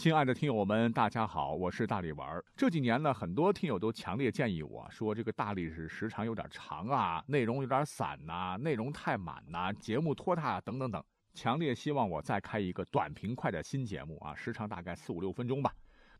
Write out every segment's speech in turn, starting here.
亲爱的听友们，大家好，我是大力丸。这几年呢，很多听友都强烈建议我说，这个大力史时长有点长啊，内容有点散呐，内容太满呐，节目拖沓等等等，强烈希望我再开一个短平快的新节目啊，时长大概四五六分钟吧。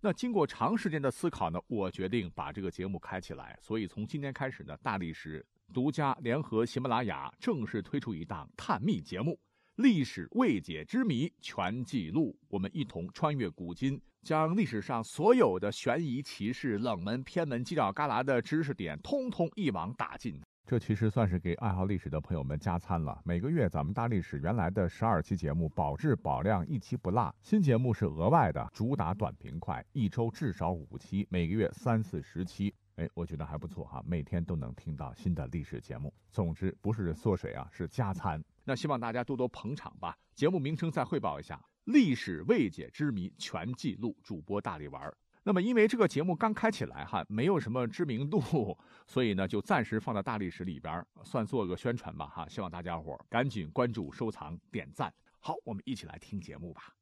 那经过长时间的思考呢，我决定把这个节目开起来。所以从今天开始呢，大力史独家联合喜马拉雅正式推出一档探秘节目《历史未解之谜全记录》。我们一同穿越古今，将历史上所有的悬疑奇事、冷门偏门、犄角旮旯的知识点，通通一网打尽。这其实算是给爱好历史的朋友们加餐了。每个月咱们大历史原来的十二期节目保质保量，一期不落。新节目是额外的，主打短平快，一周至少五期，每个月三四十期。哎，我觉得还不错哈，每天都能听到新的历史节目。总之不是缩水啊，是加餐。那希望大家多多捧场吧。节目名称再汇报一下：历史未解之谜全记录。主播大力丸。那么，因为这个节目刚开起来哈，没有什么知名度，所以呢，就暂时放在大历史里边，算做个宣传吧哈。希望大家伙赶紧关注、收藏、点赞。好，我们一起来听节目吧。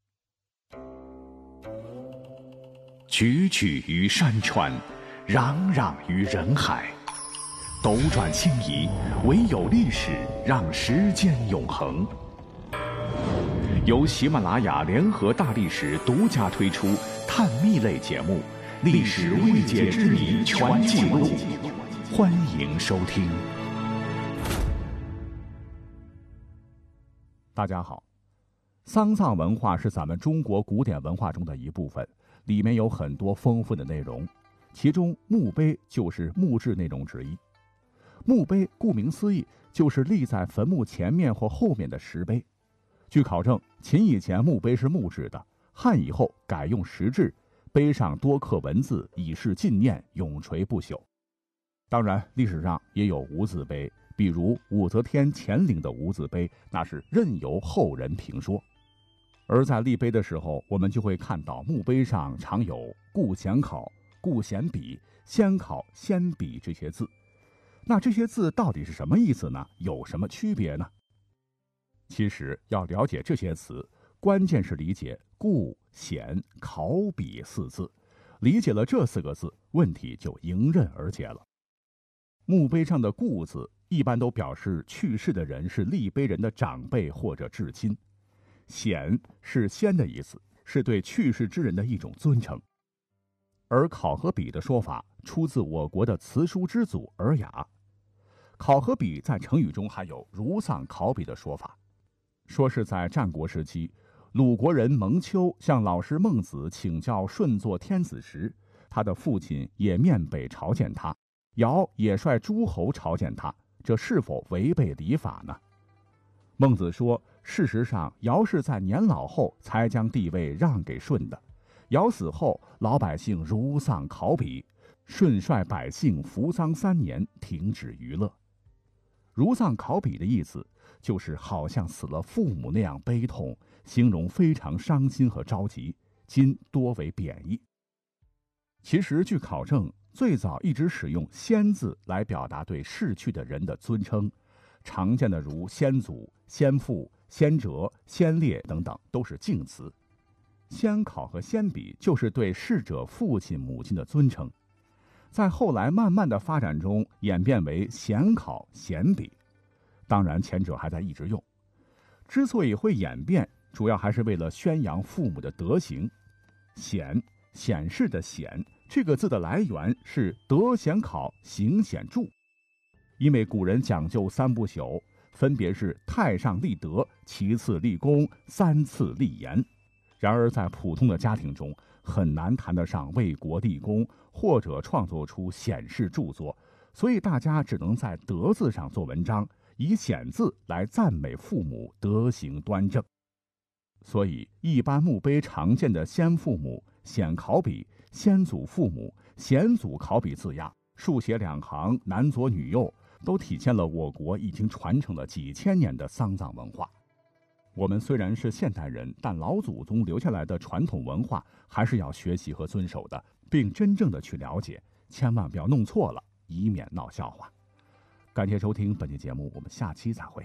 踽踽于山川，攘攘于人海，斗转星移，唯有历史让时间永恒。由喜马拉雅联合大历史独家推出。探秘类节目《历史未解之谜全记录》，欢迎收听。大家好，丧葬文化是咱们中国古典文化中的一部分，里面有很多丰富的内容，其中墓碑就是墓志内容之一。墓碑顾名思义，就是立在坟墓前面或后面的石碑。据考证，秦以前墓碑是木质的。汉以后改用石制，碑上多刻文字，以示纪念，永垂不朽。当然，历史上也有无字碑，比如武则天乾陵的无字碑，那是任由后人评说。而在立碑的时候，我们就会看到墓碑上常有“顾显考”“顾显笔”“先考”“先笔”这些字。那这些字到底是什么意思呢？有什么区别呢？其实要了解这些词。关键是理解“顾显考笔”四字，理解了这四个字，问题就迎刃而解了。墓碑上的“顾”字一般都表示去世的人是立碑人的长辈或者至亲，“显”是先的意思，是对去世之人的一种尊称。而“考”和“笔”的说法出自我国的词书之祖《尔雅》，“考”和“笔”在成语中还有“如丧考妣”的说法，说是在战国时期。鲁国人蒙丘向老师孟子请教舜做天子时，他的父亲也面北朝见他，尧也率诸侯朝见他，这是否违背礼法呢？孟子说：“事实上，尧是在年老后才将地位让给舜的。尧死后，老百姓如丧考妣，舜率百姓服丧三年，停止娱乐。如丧考妣的意思。”就是好像死了父母那样悲痛，形容非常伤心和着急。今多为贬义。其实据考证，最早一直使用“先”字来表达对逝去的人的尊称，常见的如先祖、先父、先哲、先烈等等，都是敬词。先考和先比就是对逝者父亲、母亲的尊称，在后来慢慢的发展中演变为显考、显比。当然，前者还在一直用。之所以会演变，主要还是为了宣扬父母的德行。显显示的显这个字的来源是德显考，行显著。因为古人讲究三不朽，分别是太上立德，其次立功，三次立言。然而在普通的家庭中，很难谈得上为国立功，或者创作出显示著作，所以大家只能在德字上做文章。以显字来赞美父母德行端正，所以一般墓碑常见的先父母、显考妣、先祖父母、显祖考妣字样，竖写两行，男左女右，都体现了我国已经传承了几千年的丧葬文化。我们虽然是现代人，但老祖宗留下来的传统文化还是要学习和遵守的，并真正的去了解，千万不要弄错了，以免闹笑话。感谢收听本期节目，我们下期再会。